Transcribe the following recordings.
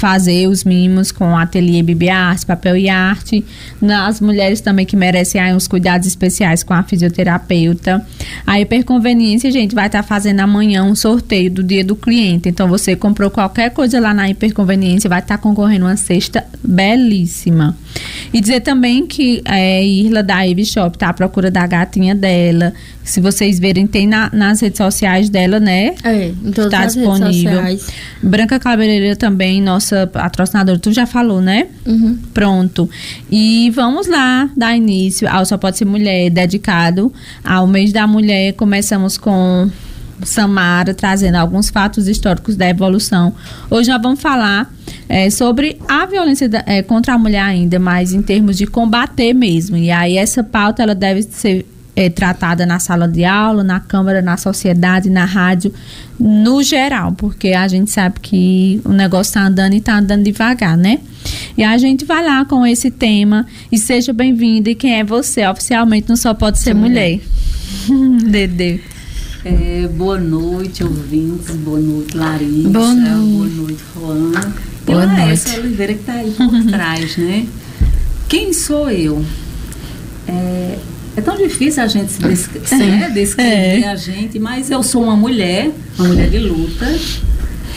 fazer os mimos com ateliê Bibi Arte, papel e arte. As mulheres também que merecem aí uns cuidados especiais com a fisioterapeuta. A hiperconveniência, gente, vai estar tá fazendo amanhã um sorteio do dia do cliente. Então você comprou qualquer coisa lá na hiperconveniência, vai estar tá concorrendo uma cesta belíssima. E dizer também que é, Irla da Eve Shop tá à procura da gatinha dela. Se vocês verem, tem na, nas redes sociais dela, né? É, em todas tá as disponível. Redes sociais. Branca Cabeleireira também, nossa patrocinadora, tu já falou, né? Uhum. Pronto. E vamos lá dar início ao Só Pode Ser Mulher, dedicado ao mês da mulher. Começamos com Samara trazendo alguns fatos históricos da evolução. Hoje nós vamos falar é, sobre a violência da, é, contra a mulher ainda, mas em termos de combater mesmo. E aí essa pauta ela deve ser é, tratada na sala de aula, na Câmara, na sociedade, na rádio, no geral, porque a gente sabe que o negócio está andando e está andando devagar, né? E a gente vai lá com esse tema e seja bem-vindo. E quem é você? Oficialmente não só pode ser Sim. mulher. Dede. É, boa noite, ouvintes. Boa noite, Larissa. Boa noite, boa noite Roana. Boa e noite. Oliveira que está aí por trás, né? Quem sou eu? É, é tão difícil a gente se descrever, né? descrever é. a gente, mas eu sou uma mulher, uma mulher de luta.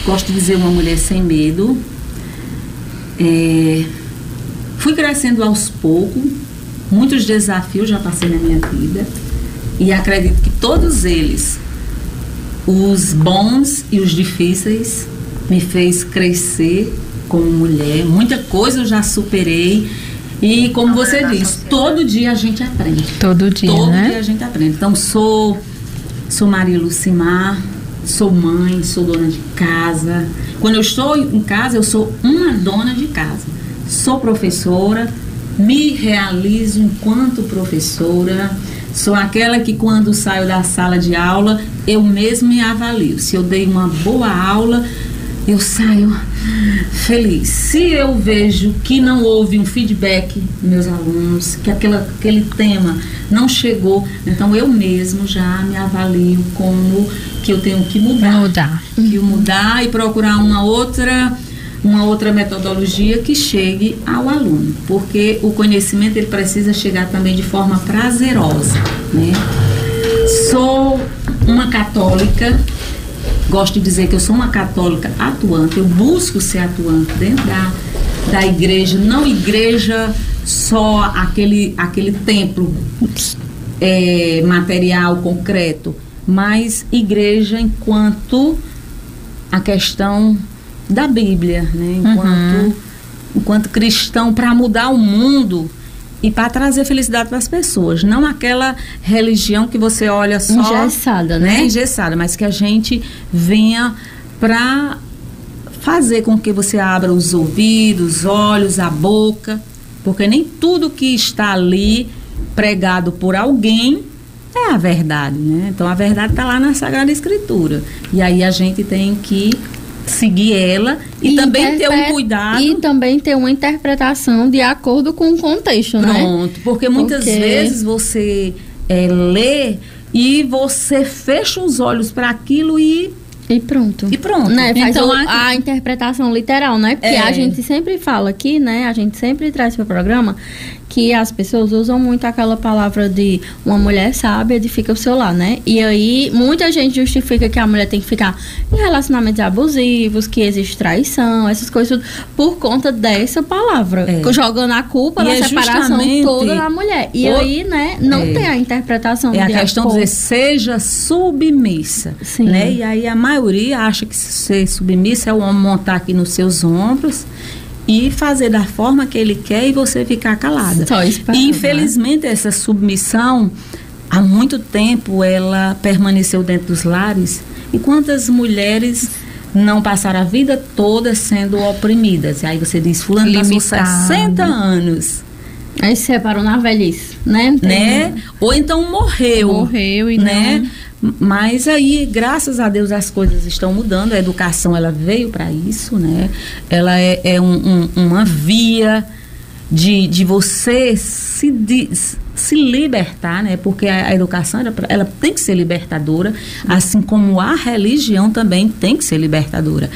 Gosto de dizer uma mulher sem medo. É, fui crescendo aos poucos, muitos desafios já passei na minha vida e acredito que todos eles, os bons e os difíceis, me fez crescer como mulher. Muita coisa eu já superei. E como você diz, todo dia a gente aprende. Todo dia, todo né? dia a gente aprende. Então sou sou Maria Lucimar, sou mãe, sou dona de casa. Quando eu estou em casa, eu sou uma dona de casa. Sou professora, me realizo enquanto professora Sou aquela que quando saio da sala de aula, eu mesmo me avalio. Se eu dei uma boa aula, eu saio feliz. Se eu vejo que não houve um feedback dos meus alunos, que aquela, aquele tema não chegou, então eu mesmo já me avalio como que eu tenho que mudar. Mudar. Que mudar e procurar uma outra uma outra metodologia que chegue ao aluno, porque o conhecimento ele precisa chegar também de forma prazerosa, né? Sou uma católica, gosto de dizer que eu sou uma católica atuante, eu busco ser atuante dentro da, da igreja, não igreja só aquele, aquele templo é, material, concreto, mas igreja enquanto a questão da Bíblia, né? Enquanto, uhum. enquanto cristão, para mudar o mundo e para trazer felicidade para as pessoas. Não aquela religião que você olha só. Engessada, né? né? Engessada, mas que a gente venha para fazer com que você abra os ouvidos, os olhos, a boca, porque nem tudo que está ali pregado por alguém é a verdade, né? Então a verdade está lá na Sagrada Escritura. E aí a gente tem que seguir ela e, e também ter um cuidado. E também ter uma interpretação de acordo com o contexto, Pronto, né? Pronto, porque muitas porque... vezes você é, lê e você fecha os olhos para aquilo e e pronto. E pronto. Né? Faz então, o, a, a interpretação literal, né? Porque é. a gente sempre fala aqui, né? A gente sempre traz para o programa que as pessoas usam muito aquela palavra de uma mulher sábia edifica o seu lar, né? E aí muita gente justifica que a mulher tem que ficar em relacionamentos abusivos, que existe traição, essas coisas por conta dessa palavra, é. jogando a culpa e da é separação toda na mulher. E o... aí, né, não é. tem a interpretação É a questão de dizer seja submissa, Sim. né? E aí a maioria acha que ser submissa é o homem montar aqui nos seus ombros e fazer da forma que ele quer e você ficar calada. Só e infelizmente né? essa submissão há muito tempo ela permaneceu dentro dos lares e quantas mulheres não passaram a vida toda sendo oprimidas. E aí você diz, fulano passou 60 anos. Aí se separou na velhice, né? né? Ou então morreu. Morreu e né? Não mas aí, graças a Deus, as coisas estão mudando. A educação ela veio para isso, né? Ela é, é um, um, uma via de, de você se, de, se libertar, né? Porque a, a educação ela, ela, tem que ser libertadora, assim como a religião também tem que ser libertadora.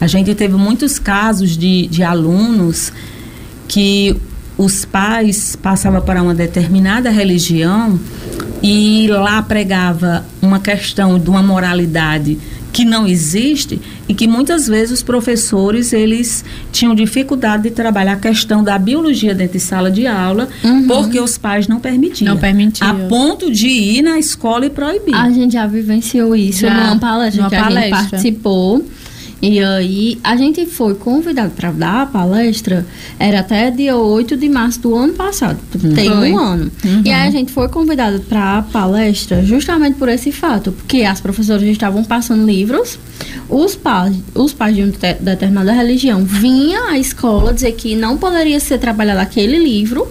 A gente teve muitos casos de, de alunos que os pais passavam para uma determinada religião e lá pregava uma questão de uma moralidade que não existe e que muitas vezes os professores eles tinham dificuldade de trabalhar a questão da biologia dentro de sala de aula uhum. porque os pais não permitiam. Não permitiam. A ponto de ir na escola e proibir. A gente já vivenciou isso já, numa palestra numa que palestra. a gente participou e aí, a gente foi convidado para dar a palestra, era até dia 8 de março do ano passado, tem foi. um ano. Uhum. E aí, a gente foi convidado para a palestra justamente por esse fato, porque as professoras estavam passando livros, os pais, os pais de uma determinada religião vinham à escola dizer que não poderia ser trabalhado aquele livro,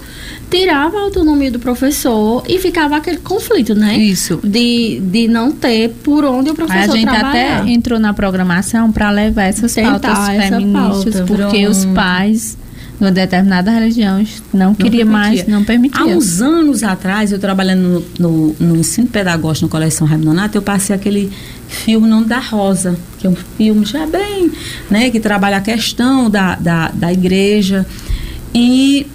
tirava a autonomia do professor e ficava aquele conflito, né? Isso. De, de não ter por onde o professor trabalhar. A gente trabalhar. até entrou na programação para levar essas Tentar pautas feministas, pauta. porque os pais de uma determinada religião não, queria mais, não permitia. Há uns anos atrás, eu trabalhando no, no, no ensino pedagógico no Colégio São Raimundo Nonato, eu passei aquele filme Nome da Rosa, que é um filme já bem, né, que trabalha a questão da, da, da igreja. E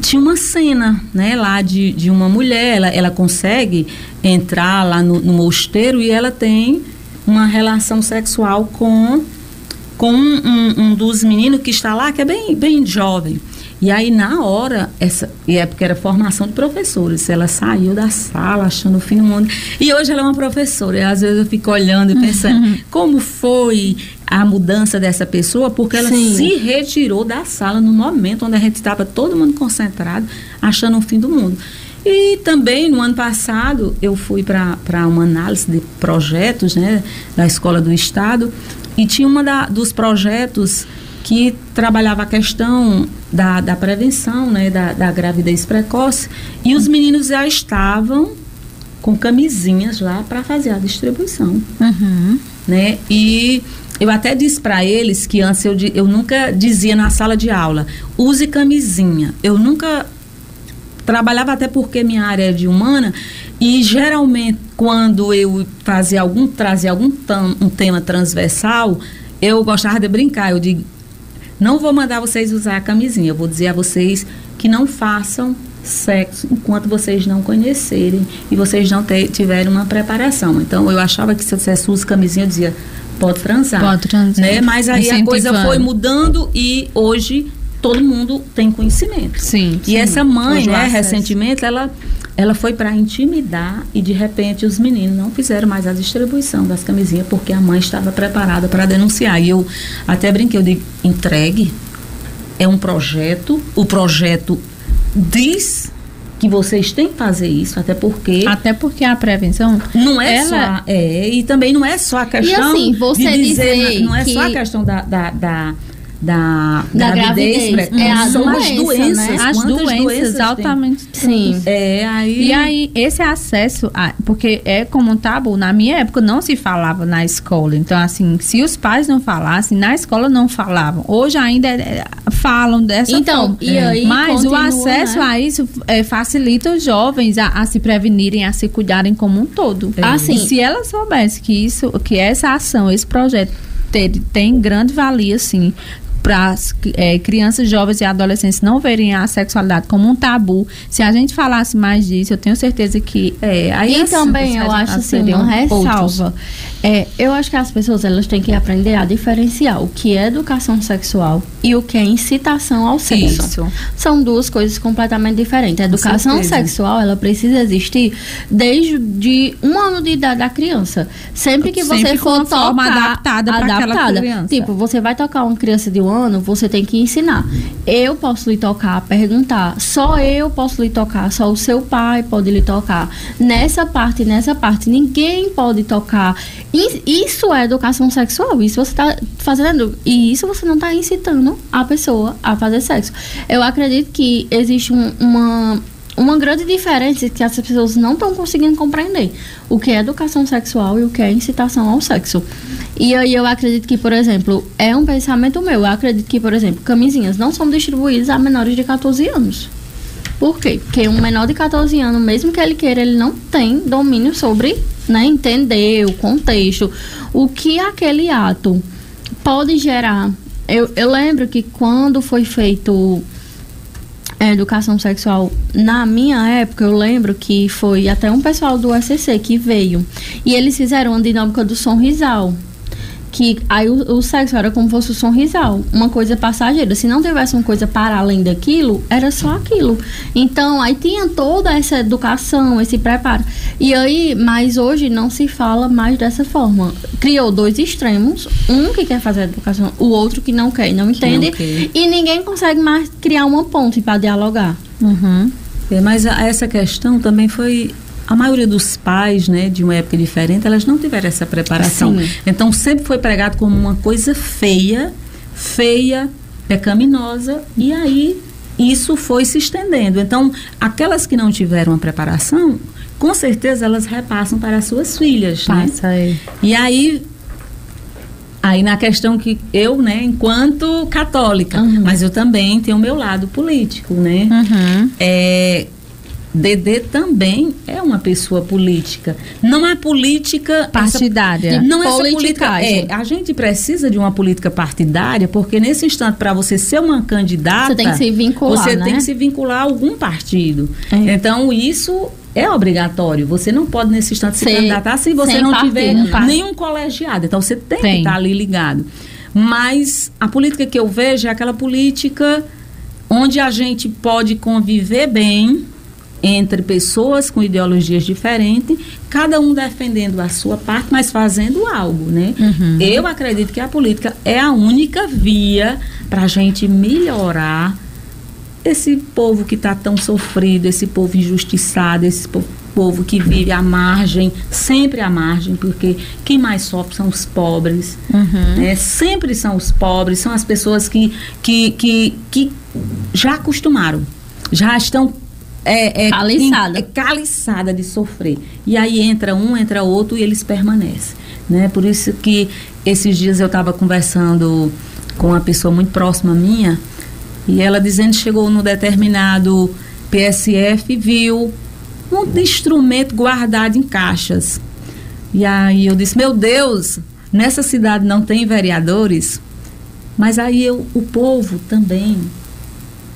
tinha uma cena, né, lá de, de uma mulher, ela, ela consegue entrar lá no, no mosteiro e ela tem uma relação sexual com com um, um, um, dos meninos que está lá, que é bem, bem jovem. E aí, na hora, essa, e é porque era formação de professores, ela saiu da sala achando o fim do mundo. E hoje ela é uma professora. E às vezes eu fico olhando e pensando, uhum. como foi a mudança dessa pessoa? Porque ela Sim. se retirou da sala no momento onde a gente estava todo mundo concentrado, achando o fim do mundo. E também no ano passado eu fui para uma análise de projetos né, da Escola do Estado e tinha uma da, dos projetos que trabalhava a questão da, da prevenção, né, da, da gravidez precoce, e os meninos já estavam com camisinhas lá para fazer a distribuição, uhum. né? E eu até disse para eles que antes eu, eu nunca dizia na sala de aula, use camisinha. Eu nunca trabalhava até porque minha área é de humana e geralmente quando eu fazia algum trazia algum tam, um tema transversal, eu gostava de brincar. Eu digo, não vou mandar vocês usar a camisinha, eu vou dizer a vocês que não façam sexo enquanto vocês não conhecerem e vocês não ter, tiverem uma preparação. Então eu achava que se eu dissesse usa camisinha, eu dizia pode transar. Pode transar. Né? Mas aí a coisa foi mudando e hoje todo mundo tem conhecimento. Sim. E sim. essa mãe, né, recentemente, ela ela foi para intimidar e de repente os meninos não fizeram mais a distribuição das camisinhas porque a mãe estava preparada para denunciar. E eu até brinquei, eu digo, entregue. É um projeto, o projeto diz que vocês têm que fazer isso, até porque. Até porque a prevenção. Não é ela... só. É, e também não é só a questão. E assim, você de dizer. dizer não é que... só a questão da, da, da da, da gravidez, gravidez. É, são doença, as doenças, né? as doenças, doenças altamente sim é aí e aí esse acesso a, porque é como um tabu na minha época não se falava na escola então assim se os pais não falassem na escola não falavam hoje ainda é, falam dessa então forma. e aí mas continua, o acesso né? a isso é, facilita os jovens a, a, se prevenirem a se cuidarem como um todo é. assim se ela soubesse que isso que essa ação esse projeto ter, tem grande valia, sim, para as é, crianças, jovens e adolescentes não verem a sexualidade como um tabu. Se a gente falasse mais disso, eu tenho certeza que é, aí e também eu acho assim uma ressalva. É, eu acho que as pessoas elas têm que aprender a diferenciar o que é educação sexual e o que é incitação ao sexo. Isso. São duas coisas completamente diferentes. A educação sexual ela precisa existir desde de um ano de idade da criança. Sempre que Sempre você for tocar forma adaptada, adaptada. Tipo, você vai tocar uma criança de um você tem que ensinar. Eu posso lhe tocar, perguntar. Só eu posso lhe tocar, só o seu pai pode lhe tocar. Nessa parte, nessa parte, ninguém pode tocar. Isso é educação sexual. Isso você está fazendo. E isso você não está incitando a pessoa a fazer sexo. Eu acredito que existe um, uma uma grande diferença que as pessoas não estão conseguindo compreender o que é educação sexual e o que é incitação ao sexo. E aí eu acredito que, por exemplo, é um pensamento meu. Eu acredito que, por exemplo, camisinhas não são distribuídas a menores de 14 anos. Por quê? Porque um menor de 14 anos, mesmo que ele queira, ele não tem domínio sobre, né, entender o contexto, o que aquele ato pode gerar. Eu, eu lembro que quando foi feito a educação sexual, na minha época, eu lembro que foi até um pessoal do SCC que veio. E eles fizeram uma dinâmica do sonrisal que aí o, o, sexo era como se fosse o sonrisal, uma coisa passageira. Se não tivesse uma coisa para além daquilo, era só aquilo. Então, aí tinha toda essa educação, esse preparo. E aí, mas hoje não se fala mais dessa forma. Criou dois extremos, um que quer fazer educação, o outro que não quer, não entende, não e ninguém consegue mais criar uma ponte para dialogar. Uhum. É, mas a, essa questão também foi a maioria dos pais, né, de uma época diferente, elas não tiveram essa preparação. Sim. Então sempre foi pregado como uma coisa feia, feia, pecaminosa, e aí isso foi se estendendo. Então, aquelas que não tiveram a preparação, com certeza elas repassam para as suas filhas, né? Passa né? Aí. E aí Aí na questão que eu, né, enquanto católica, uhum. mas eu também tenho o meu lado político, né? Uhum. É, Dedê também é uma pessoa política. Não é política partidária. Essa, não é política. É, a gente precisa de uma política partidária porque nesse instante para você ser uma candidata, você tem que se vincular, você né? tem que se vincular a algum partido. É. Então isso é obrigatório. Você não pode nesse instante se candidatar se você não partido, tiver nenhum colegiado. Então você tem, tem. que estar ali ligado. Mas a política que eu vejo é aquela política onde a gente pode conviver bem entre pessoas com ideologias diferentes, cada um defendendo a sua parte, mas fazendo algo, né? Uhum. Eu acredito que a política é a única via para a gente melhorar esse povo que está tão sofrido, esse povo injustiçado, esse povo, povo que vive à margem, sempre à margem, porque quem mais sofre são os pobres, uhum. né? sempre são os pobres, são as pessoas que, que, que, que já acostumaram, já estão é, é, caliçada. é caliçada de sofrer. E aí entra um, entra outro e eles permanecem. Né? Por isso que esses dias eu estava conversando com uma pessoa muito próxima minha e ela dizendo que chegou no determinado PSF e viu um instrumento guardado em caixas. E aí eu disse, meu Deus, nessa cidade não tem vereadores, mas aí eu, o povo também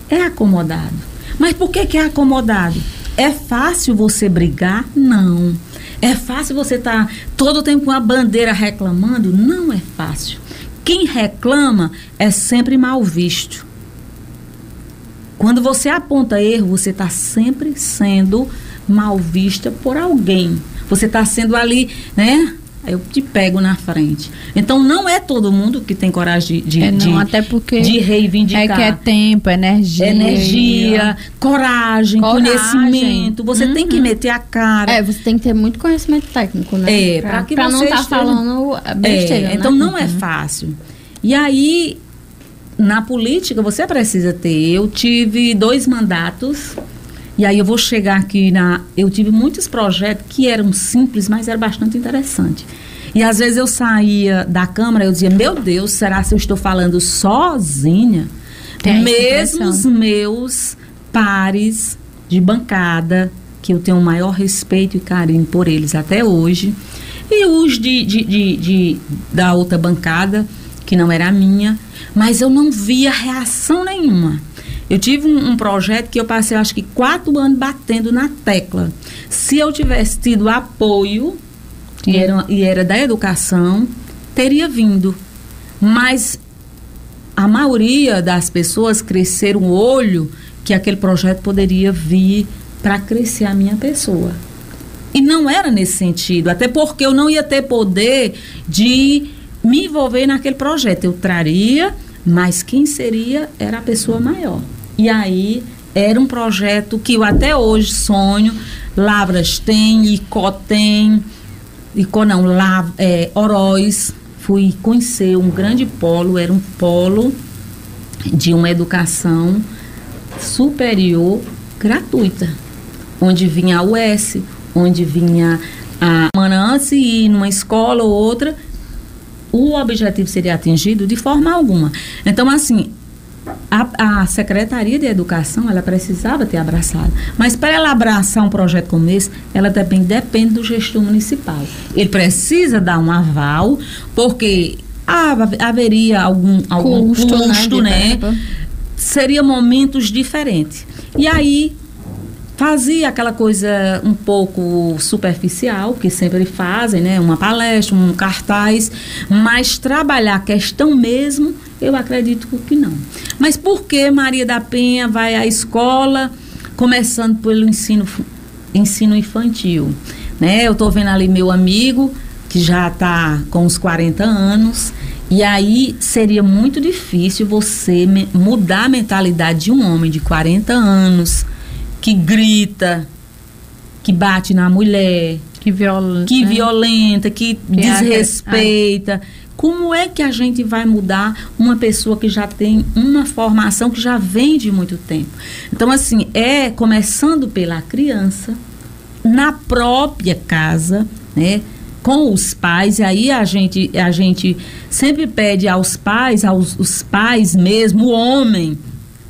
é acomodado. Mas por que, que é acomodado? É fácil você brigar? Não. É fácil você estar tá todo o tempo com a bandeira reclamando? Não é fácil. Quem reclama é sempre mal visto. Quando você aponta erro, você está sempre sendo mal vista por alguém. Você está sendo ali, né? Eu te pego na frente. Então não é todo mundo que tem coragem de, de, é, não, de, até porque de reivindicar. É que é tempo, energia. Energia, coragem, coragem. conhecimento. Você uhum. tem que uhum. meter a cara. É, você tem que ter muito conhecimento técnico, né? É, para que pra você não estar tá falando besteira. É, né? Então não é uhum. é fácil. E aí, na política, você precisa ter. Eu tive dois mandatos e aí eu vou chegar aqui na. Eu tive muitos projetos que eram simples, mas era bastante interessante. E às vezes eu saía da Câmara, eu dizia, meu Deus, será que eu estou falando sozinha? Tem Mesmo os meus pares de bancada, que eu tenho o maior respeito e carinho por eles até hoje, e os de, de, de, de da outra bancada, que não era a minha, mas eu não via reação nenhuma. Eu tive um, um, projeto que eu passei, acho que quatro anos batendo na tecla. Se eu tivesse tido apoio, e era, e era da educação, teria vindo. Mas a maioria das pessoas cresceram o olho que aquele projeto poderia vir para crescer a minha pessoa. E não era nesse sentido, até porque eu não ia ter poder de me envolver naquele projeto. Eu traria, mas quem seria era a pessoa maior. E aí era um projeto que eu até hoje sonho. Lavras tem, Icó tem, Icó não, Lav, é, Oroz. Fui conhecer um grande polo, era um polo de uma educação superior gratuita, onde vinha a US, onde vinha a antes ir numa escola ou outra, o objetivo seria atingido de forma alguma. Então, assim, a, a, Secretaria de Educação, ela precisava ter abraçado. Mas para ela abraçar um projeto como esse, ela também depende do gestor municipal. Ele precisa dar um aval, porque haveria algum, algum custo, custo né? né? Seria momentos diferentes. E aí fazia aquela coisa um pouco superficial, que sempre fazem, né? Uma palestra, um cartaz, mas trabalhar a questão mesmo, eu acredito que não. Mas por que Maria da Penha vai à escola, começando pelo ensino, ensino infantil? Né? Eu estou vendo ali meu amigo, que já está com uns 40 anos, e aí seria muito difícil você mudar a mentalidade de um homem de 40 anos, que grita, que bate na mulher, que violenta, que, violenta, que, que desrespeita. Como é que a gente vai mudar uma pessoa que já tem uma formação que já vem de muito tempo? Então, assim, é começando pela criança, na própria casa, né? Com os pais, e aí a gente, a gente sempre pede aos pais, aos os pais mesmo, o homem,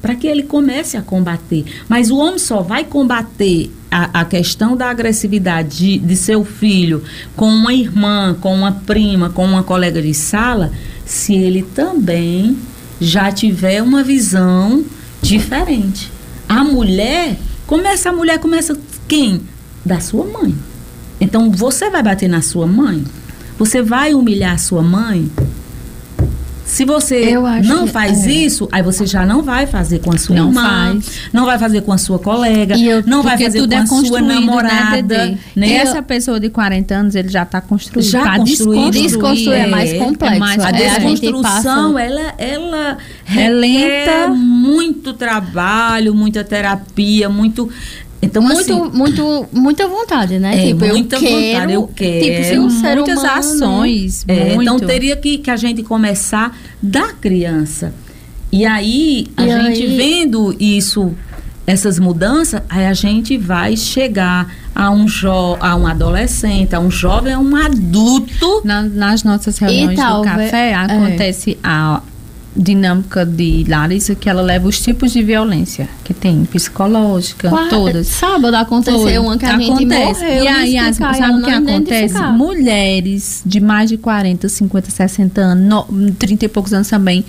para que ele comece a combater. Mas o homem só vai combater a, a questão da agressividade de, de, seu filho com uma irmã, com uma prima, com uma colega de sala, se ele também já tiver uma visão diferente. A mulher, começa a mulher começa quem? Da sua mãe. Então você vai bater na sua mãe? Você vai humilhar a sua mãe? Se você não faz é. isso, aí você já não vai fazer com a sua não irmã, faz. não vai fazer com a sua colega, eu, não vai fazer com é a sua né, namorada. Né, né? E essa pessoa de 40 anos, ele já está construído. Já tá construído. Desconstruir é, é mais complexo. É mais, a desconstrução, a ela, ela é lenta. muito trabalho, muita terapia, muito então, muito, assim, muito, muita vontade, né? É, tipo, muita eu quero, vontade, eu quero. Tipo, ser um ser muitas humano, ações. É, então, teria que, que a gente começar da criança. E aí, a e gente aí? vendo isso, essas mudanças, aí a gente vai chegar a um, jo a um adolescente, a um jovem, a um adulto. Na, nas nossas reuniões do café, é. acontece a dinâmica de Larissa que ela leva os tipos de violência que tem psicológica Qual, todas. Sábado aconteceu uma que a acontece. gente morreu, e aí as, sabe o que acontece? mulheres de mais de 40 50 60 anos no, 30 e poucos anos também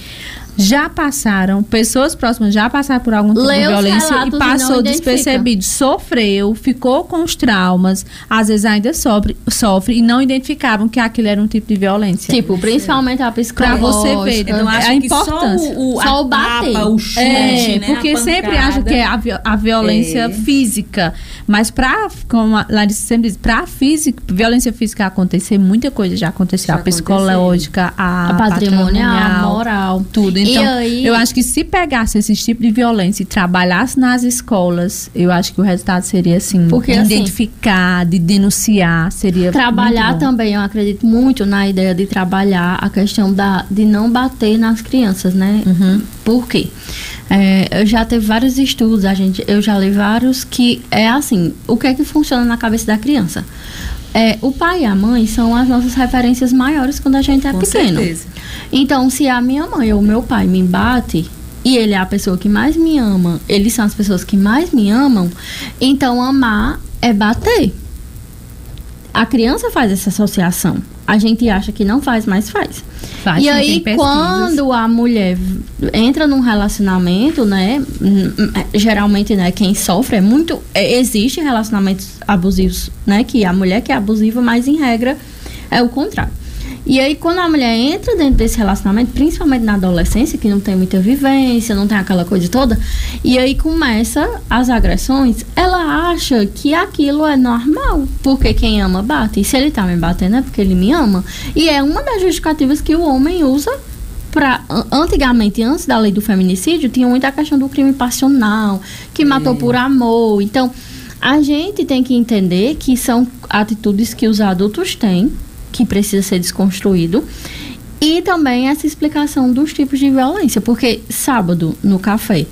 já passaram, pessoas próximas já passaram por algum tipo Leu de violência e passou e despercebido, sofreu, ficou com os traumas, às vezes ainda sofre, sofre e não identificavam que aquilo era um tipo de violência. Tipo, principalmente a psicológica. Pra você ver, então, acho a importância. Só o, o, só o bater. Tapa, o chute, é, né? Porque sempre acho que é a, a violência é. física, mas pra, como a Larissa sempre diz, pra física, violência física acontecer, muita coisa já aconteceu. Já a psicológica, a, a patrimonial, a moral, tudo. Então, aí... eu acho que se pegasse esse tipo de violência e trabalhasse nas escolas, eu acho que o resultado seria assim, Porque, de assim, identificar, de denunciar, seria trabalhar também. Eu acredito muito na ideia de trabalhar a questão da de não bater nas crianças, né? Uhum. Por quê? É, eu já teve vários estudos, a gente, eu já li vários que é assim, o que é que funciona na cabeça da criança? É, o pai e a mãe são as nossas referências maiores quando a gente é Com pequeno. Certeza. Então, se a minha mãe ou o meu pai me bate e ele é a pessoa que mais me ama, eles são as pessoas que mais me amam, então amar é bater. A criança faz essa associação. A gente acha que não faz, mas faz. faz e aí, quando a mulher entra num relacionamento, né? Geralmente, né? Quem sofre é muito. É, existe relacionamentos abusivos, né? Que a mulher que é abusiva, mas em regra é o contrário. E aí, quando a mulher entra dentro desse relacionamento, principalmente na adolescência, que não tem muita vivência, não tem aquela coisa toda, e aí começa as agressões, ela acha que aquilo é normal, porque quem ama bate. E se ele tá me batendo é porque ele me ama. E é uma das justificativas que o homem usa Pra, antigamente, antes da lei do feminicídio, tinha muita questão do crime passional, que é. matou por amor. Então, a gente tem que entender que são atitudes que os adultos têm que precisa ser desconstruído. E também essa explicação dos tipos de violência, porque sábado, no café,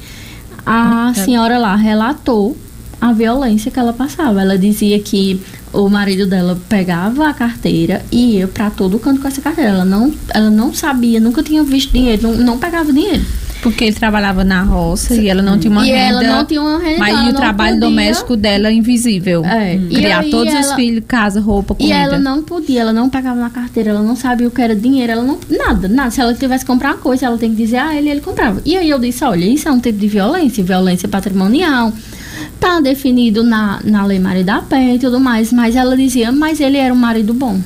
a é. senhora lá relatou a violência que ela passava. Ela dizia que o marido dela pegava a carteira e ia para todo canto com essa carteira. Ela não, ela não sabia, nunca tinha visto dinheiro, não, não pegava dinheiro. Porque ele trabalhava na roça e ela não tinha uma e renda. ela não tinha uma renda. Mas e o trabalho podia- doméstico dela é invisível. É. E Criar todos os ela- filhos, casa, roupa, E comida. ela não podia, ela não pegava na carteira, ela não sabia o que era dinheiro, ela não. Nada, nada. Se ela tivesse que comprar uma coisa, ela tem que dizer a ele, ele comprava. E aí eu disse: olha, isso é um tipo de violência, violência patrimonial. Tá definido na, na Lei Maria da Penha e tudo mais. Mas ela dizia: mas ele era um marido bom.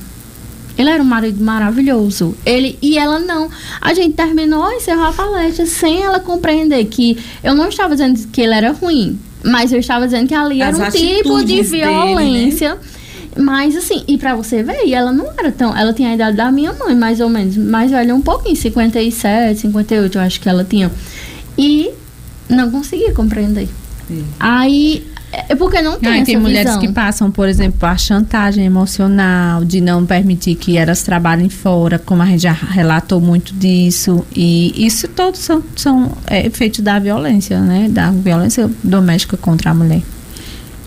Ele era um marido maravilhoso. Ele e ela não. A gente terminou, encerrou a palestra sem ela compreender que eu não estava dizendo que ele era ruim, mas eu estava dizendo que ali As era um tipo de atitudes dele, né? violência. Mas assim, e pra você ver, e ela não era tão. Ela tinha a idade da minha mãe, mais ou menos. Mais velha um pouquinho, 57, 58, eu acho que ela tinha. E não conseguia compreender. Aí. É porque não tem essa tem mulheres visão. que passam, por exemplo, a chantagem emocional, de não permitir que elas trabalhem fora, como a gente já relatou muito disso. E isso todos são, são é, efeitos da violência, né? Da violência doméstica contra a mulher.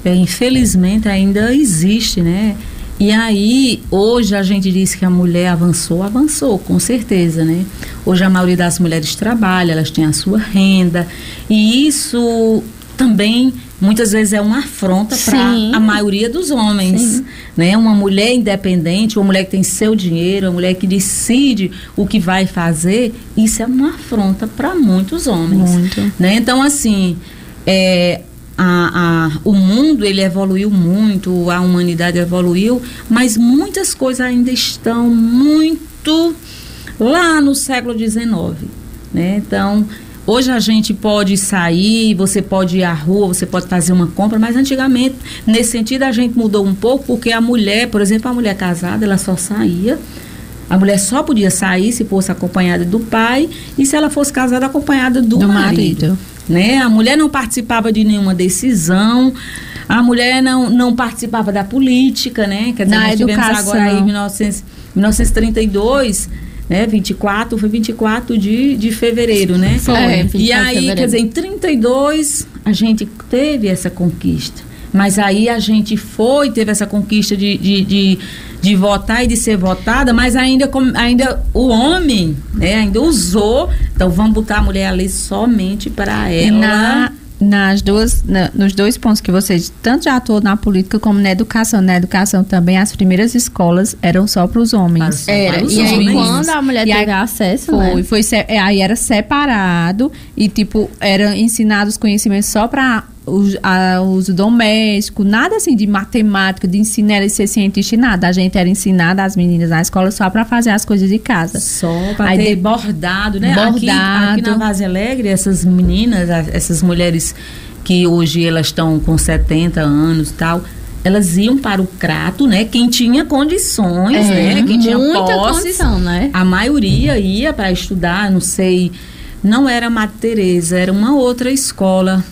É, infelizmente ainda existe, né? E aí, hoje a gente diz que a mulher avançou, avançou, com certeza, né? Hoje a maioria das mulheres trabalha, elas têm a sua renda, e isso também muitas vezes é uma afronta para a maioria dos homens, Sim. né? Uma mulher independente, uma mulher que tem seu dinheiro, uma mulher que decide o que vai fazer, isso é uma afronta para muitos homens Muito. né? Então, assim, é, a, a- o mundo ele evoluiu muito, a humanidade evoluiu, mas muitas coisas ainda estão muito lá no século XIX, né? Então, hoje a gente pode sair, você pode ir à rua, você pode fazer uma compra, mas antigamente, nesse sentido, a gente mudou um pouco, porque a mulher, por exemplo, a mulher casada, ela só saía a mulher só podia sair se fosse acompanhada do pai e se ela fosse casada acompanhada do, Do marido. marido. Né? A mulher não participava de nenhuma decisão, a mulher não, não participava da política, né? Quer dizer, Na nós tivemos educação. agora aí em 1900 1932, né? 24, foi 24 de, de fevereiro, né? Foi, É, 24 E aí, quer dizer, em 32 a gente teve essa conquista. Mas aí a gente foi, teve essa conquista de, de, de, de votar e de ser votada, mas ainda, com- ainda o homem né, ainda usou. Então vamos botar a mulher ali somente para ela. na, nas duas, na- nos dois pontos que você tanto já atuou na política como na educação. Na educação também, as primeiras escolas eram só para os homens. Era, Os e aí quando a mulher E aí teve acesso, Foi, né? foi é, aí era separado e tipo era ensinado os conhecimentos só para o uso doméstico, nada assim de matemática, de ensinar ela a ser cientista e nada. A gente era ensinada as meninas na escola só para fazer as coisas de casa. Só para Aí ter de- bordado, né? Aqui, Bordado. aqui na Vaz Alegre, essas meninas, essas mulheres que hoje elas estão com 70 anos e tal, elas iam para o crato, né? Quem tinha condições, É, né? Quem tinha muita posses, condição, né? a maioria ia para estudar, não sei, não era Madre Teresa, era uma outra escola.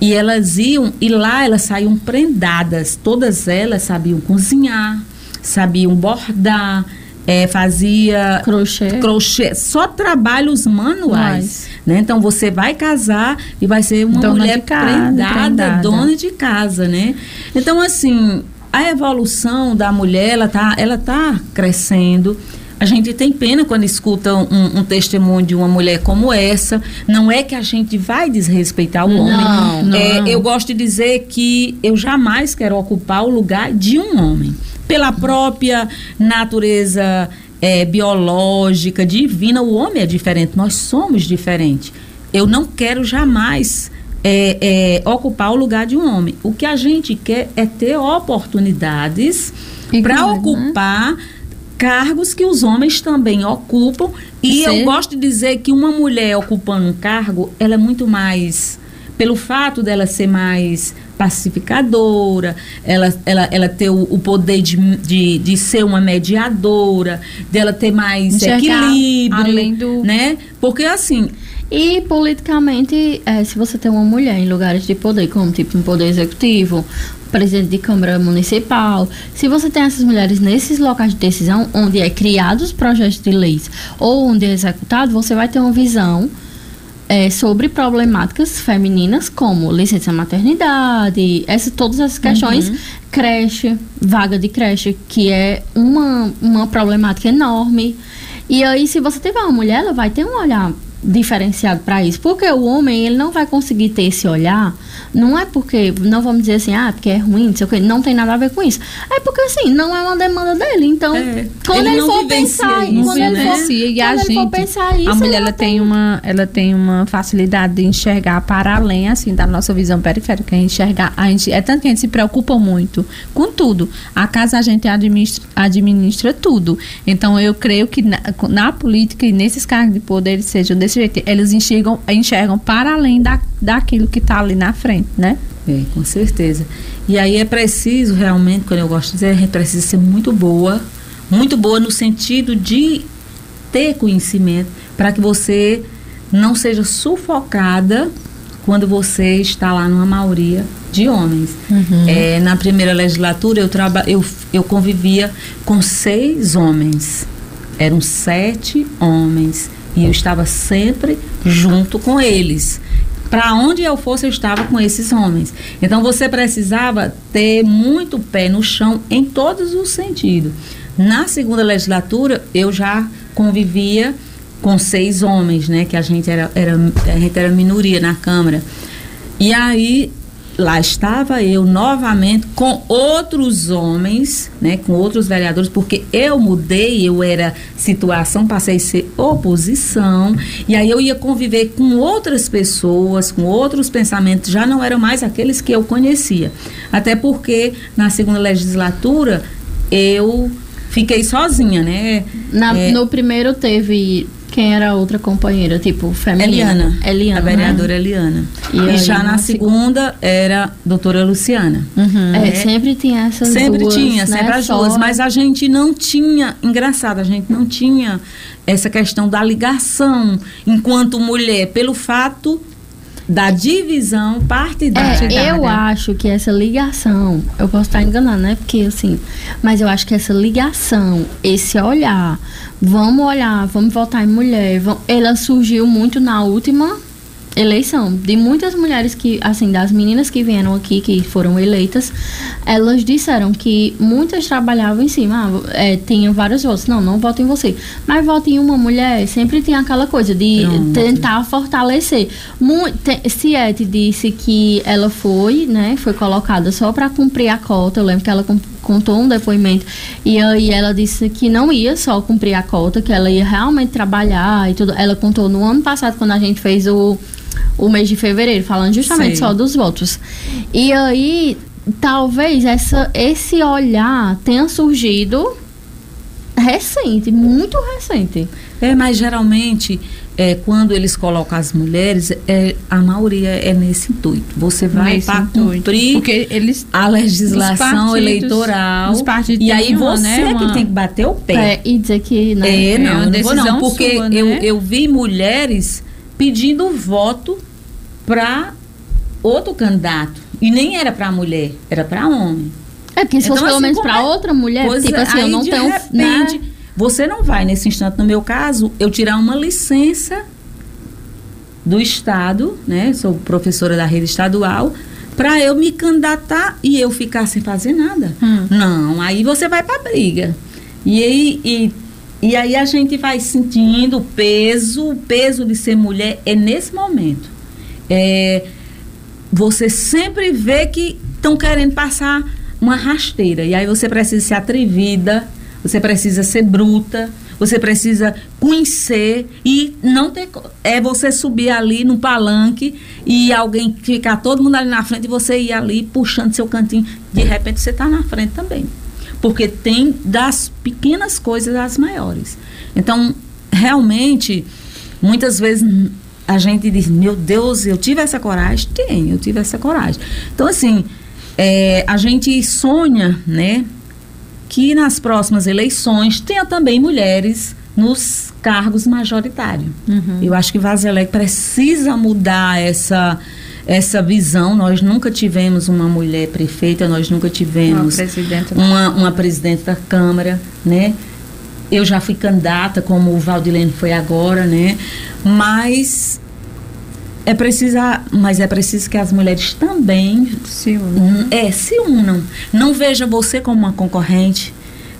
E elas iam, e lá elas saíam prendadas. Todas elas sabiam cozinhar, sabiam bordar, eh, fazia Crochê. crochê, só trabalhos manuais. Né? Então você vai casar e vai ser uma Dona mulher casa, prendada, prendada. dona de casa, né? Então assim, a evolução da mulher, ela tá, ela tá crescendo. A gente tem pena quando escuta um, um testemunho de uma mulher como essa. Não é que a gente vai desrespeitar o homem. Não, É, não. eu gosto de dizer que eu jamais quero ocupar o lugar de um homem. Pela própria natureza é, biológica, divina, o homem é diferente, nós somos diferentes. Eu não quero jamais é, é, ocupar o lugar de um homem. O que a gente quer é ter oportunidades para Iguais, né? Cargos que os homens também ocupam. E Ser- eu gosto de dizer que uma mulher ocupando um cargo, ela é muito mais. Pelo fato dela ser mais pacificadora, ela, ela, ela ter o, o poder de, de, de ser uma mediadora, dela ter mais Enxergar equilíbrio, além do- né? Porque assim, E politicamente, é, se você tem uma mulher em lugares de poder, como tipo no poder executivo, presidente de Câmara Municipal, se você tem essas mulheres nesses locais de decisão, onde é criados projetos de leis ou onde é executado, você vai ter uma visão é, sobre problemáticas femininas como licença maternidade, essa, todas essas questões, creche, vaga de creche, que é uma, uma problemática enorme. E aí, se você tiver uma mulher, ela vai ter um olhar diferenciado para isso. Porque o homem, ele não vai conseguir ter esse olhar, não é porque, não vamos dizer assim, ah, porque é ruim, não sei o que, não tem nada a ver com isso. É porque, assim, não é uma demanda dele. Então, é. quando ele, ele for pensar isso, quando ele for, e a gente, for pensar isso, a mulher, ela tem, uma, ela tem uma facilidade de enxergar para além, assim, da nossa visão periférica, enxergar, a gente, é tanto que a gente se preocupa muito com tudo. A casa a gente administra, administra tudo. Então, eu creio que na, na política e nesses cargos de poder, sejam desse jeito, eles enxergam, enxergam para além da, daquilo que está ali na frente, né? É, com certeza. E aí é preciso realmente, quando eu gosto de dizer, a gente precisa ser muito boa, muito boa no sentido de ter conhecimento para que você não seja sufocada quando você está lá numa maioria de homens. Uhum. É, na primeira legislatura eu, traba, eu, eu convivia com seis homens. Eram sete homens. E eu estava sempre junto com eles. Para onde eu fosse, eu estava com esses homens. Então você precisava ter muito pé no chão em todos os sentidos. Na segunda legislatura, eu já convivia com seis homens, né? Que a gente era, era, a gente era minoria na Câmara. E aí lá estava eu novamente com outros homens, né, com outros vereadores, porque eu mudei, eu era situação, passei a ser oposição, e aí eu ia conviver com outras pessoas, com outros pensamentos, já não eram mais aqueles que eu conhecia. Até porque na segunda legislatura eu fiquei sozinha, né? Na, é, no primeiro teve quem era a outra companheira, tipo, feminina? Eliana. Eliana. A vereadora né? Eliana. E, e já na segunda era a doutora Luciana. Uhum. É, é, sempre tinha essas sempre duas. Sempre tinha, né? sempre as Só... duas. Mas a gente não tinha, engraçado, a gente não tinha essa questão da ligação enquanto mulher, pelo fato da divisão partidária. É, eu acho que essa ligação, eu posso estar enganando, né? Porque assim, mas eu acho que essa ligação, esse olhar, vamos olhar, vamos votar em mulher, vamos, ela surgiu muito na última eleição. De muitas mulheres que assim das meninas que vieram aqui que foram eleitas elas disseram que muitas trabalhavam em cima. Ah, é, tinham vários votos. Não não votem em você. Mas votem em uma mulher sempre tem aquela coisa de Pronto. tentar fortalecer. Siete disse que ela foi né foi colocada só para cumprir a cota eu lembro que ela contou um depoimento e aí ela disse que não ia só cumprir a cota que ela ia realmente trabalhar e tudo ela contou no ano passado quando a gente fez o o mês de fevereiro, falando justamente só dos votos. E aí, talvez essa, esse olhar tenha surgido recente, muito recente. É, mas geralmente, é, quando eles colocam as mulheres, é, a maioria é nesse intuito. Você vai para cumprir Porque eles, a legislação partidos, eleitoral. Os partidos e aí você né, é que tem que bater o pé. É, e dizer que. Né, é, não, é não vou não, porque sua, né? eu, eu vi mulheres pedindo voto para outro candidato. E nem era para mulher, era para homem. É, porque se então, fosse pelo assim, menos para é? outra mulher, pois tipo é, assim, eu não tenho. Repente, né? Você não vai, nesse instante, no meu caso, eu tirar uma licença do Estado, né? Sou professora da rede estadual, para eu me candidatar e eu ficar sem fazer nada. Hum. Não, aí você vai para briga. E aí, e e aí a gente vai sentindo o peso, o peso de ser mulher é nesse momento. É, você sempre vê que estão querendo passar uma rasteira. E aí você precisa ser atrevida, você precisa ser bruta, você precisa conhecer e não ter. É você subir ali no palanque e alguém ficar todo mundo ali na frente e você ir ali puxando seu cantinho. De repente você está na frente também porque tem das pequenas coisas às maiores. Então, realmente, muitas vezes a gente diz, meu Deus, eu tive essa coragem? Tenho, eu tive essa coragem. Então, assim, é, a gente sonha, né, que nas próximas eleições tenha também mulheres nos cargos majoritários. Uhum. Eu acho que Vazelec precisa mudar essa essa visão. Nós nunca tivemos uma mulher prefeita, nós nunca tivemos uma, uma, uma presidente da Câmara, né? Eu já fui candidata, como o Valdilene foi agora, né? Mas é preciso, mas é preciso que as mulheres também se unam. É, se unam. Não veja você como uma concorrente.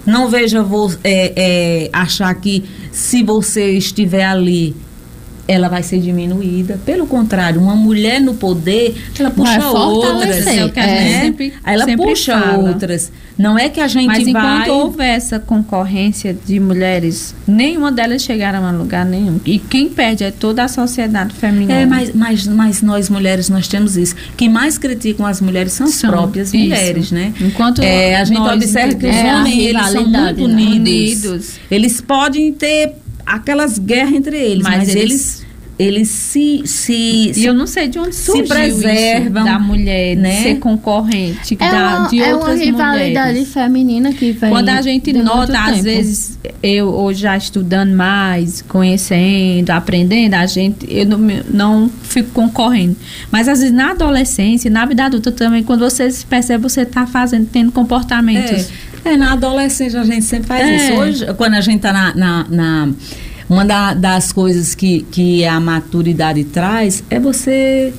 Não veja você é, é, achar que se você estiver ali ela vai ser diminuída. Pelo contrário, uma mulher no poder, ela puxa Vai outras. É o que a gente né? sempre- Aí ela puxa fala. outras. Não é que a gente Mas vai. enquanto houver essa concorrência de mulheres, nenhuma delas chegaram a lugar nenhum. E quem perde é toda a sociedade feminina. É, mas, mas, mas nós mulheres nós temos isso. Quem mais criticam as mulheres são as São, próprias isso. mulheres, né? Enquanto É, a gente observa que os É, homens eles são muito né? unidos. Unidos. Eles podem ter aquelas guerras entre eles, Mas mas, eles- eles eles se se, E eu não sei de onde se surgiu preservam, isso da mulher né? ser concorrente É da, uma, de é uma outras rivalidade mulheres. feminina que vem. Quando a gente nota, às vezes, eu hoje já estudando mais, conhecendo, aprendendo, a gente, eu não, não fico concorrendo. Mas às vezes na adolescência, na vida adulta também, quando você se percebe, você está fazendo, tendo comportamentos. É, é, na adolescência a gente sempre faz É. isso. Hoje, quando a gente está na, na, na- Uma da- das coisas que, que a maturidade traz é você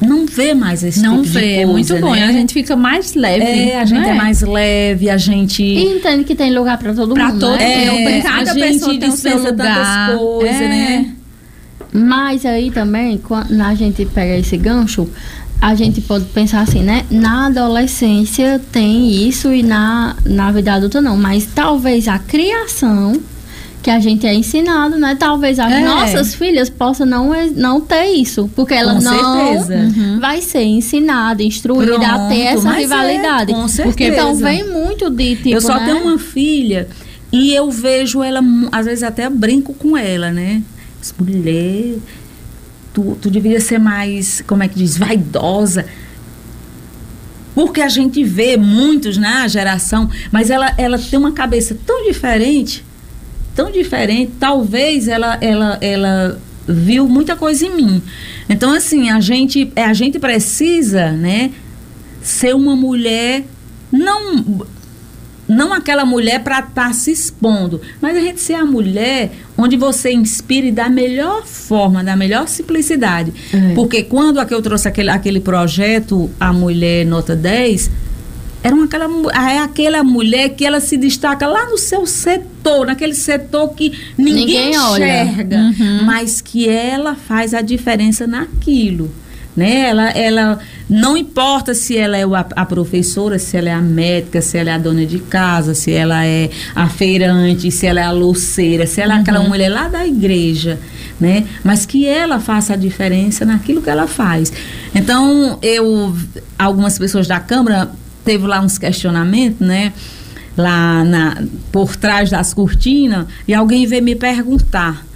não ver mais esse não tipo vê, de é coisa, muito bom. né? A gente fica mais leve. É, a gente não é mais leve, a gente. E entende que tem lugar para todo Pra mundo. todo né? mundo. é, cada a gente pessoa tem o seu dispensa lugar. tantas coisas, É. né? Mas aí também, quando a gente pega esse gancho, a gente pode pensar assim, né? Na adolescência tem isso e na, na vida adulta não. Mas talvez a criação que a gente é ensinado, né? Talvez as É. nossas filhas possam não, não ter isso. Porque ela Com não certeza. vai ser ensinada, instruída a ter Pronto, essa é, rivalidade. com porque então certeza. vem muito de tipo. eu só né? tenho uma filha e eu vejo ela, às vezes até brinco com ela, né? Mulher, tu, tu deveria ser mais, como é que diz, vaidosa. Porque a gente vê muitos na geração, mas ela, ela tem uma cabeça tão diferente, tão diferente, talvez ela, ela, ela viu muita coisa em mim. Então, assim, a gente, é, a gente precisa, né, ser uma mulher, não não aquela mulher para estar se expondo, mas a gente ser a mulher onde você inspire da melhor forma, da melhor simplicidade. É. Porque quando aqui eu trouxe aquele, aquele projeto, a mulher nota 10, era uma, aquela, mu- é aquela mulher que ela se destaca lá no seu setor, naquele setor que ninguém, Ninguém olha. enxerga, Uhum. mas que ela faz a diferença naquilo. Né? Ela, ela não importa se ela é a, a professora, se ela é a médica, se ela é a dona de casa, se ela é a feirante, se ela é a louceira, se ela é aquela mulher lá da igreja, né? Mas que ela faça a diferença naquilo que ela faz. Então, eu algumas pessoas da Câmara teve lá uns questionamentos, né? Lá na, por trás das cortinas, e alguém veio me perguntar.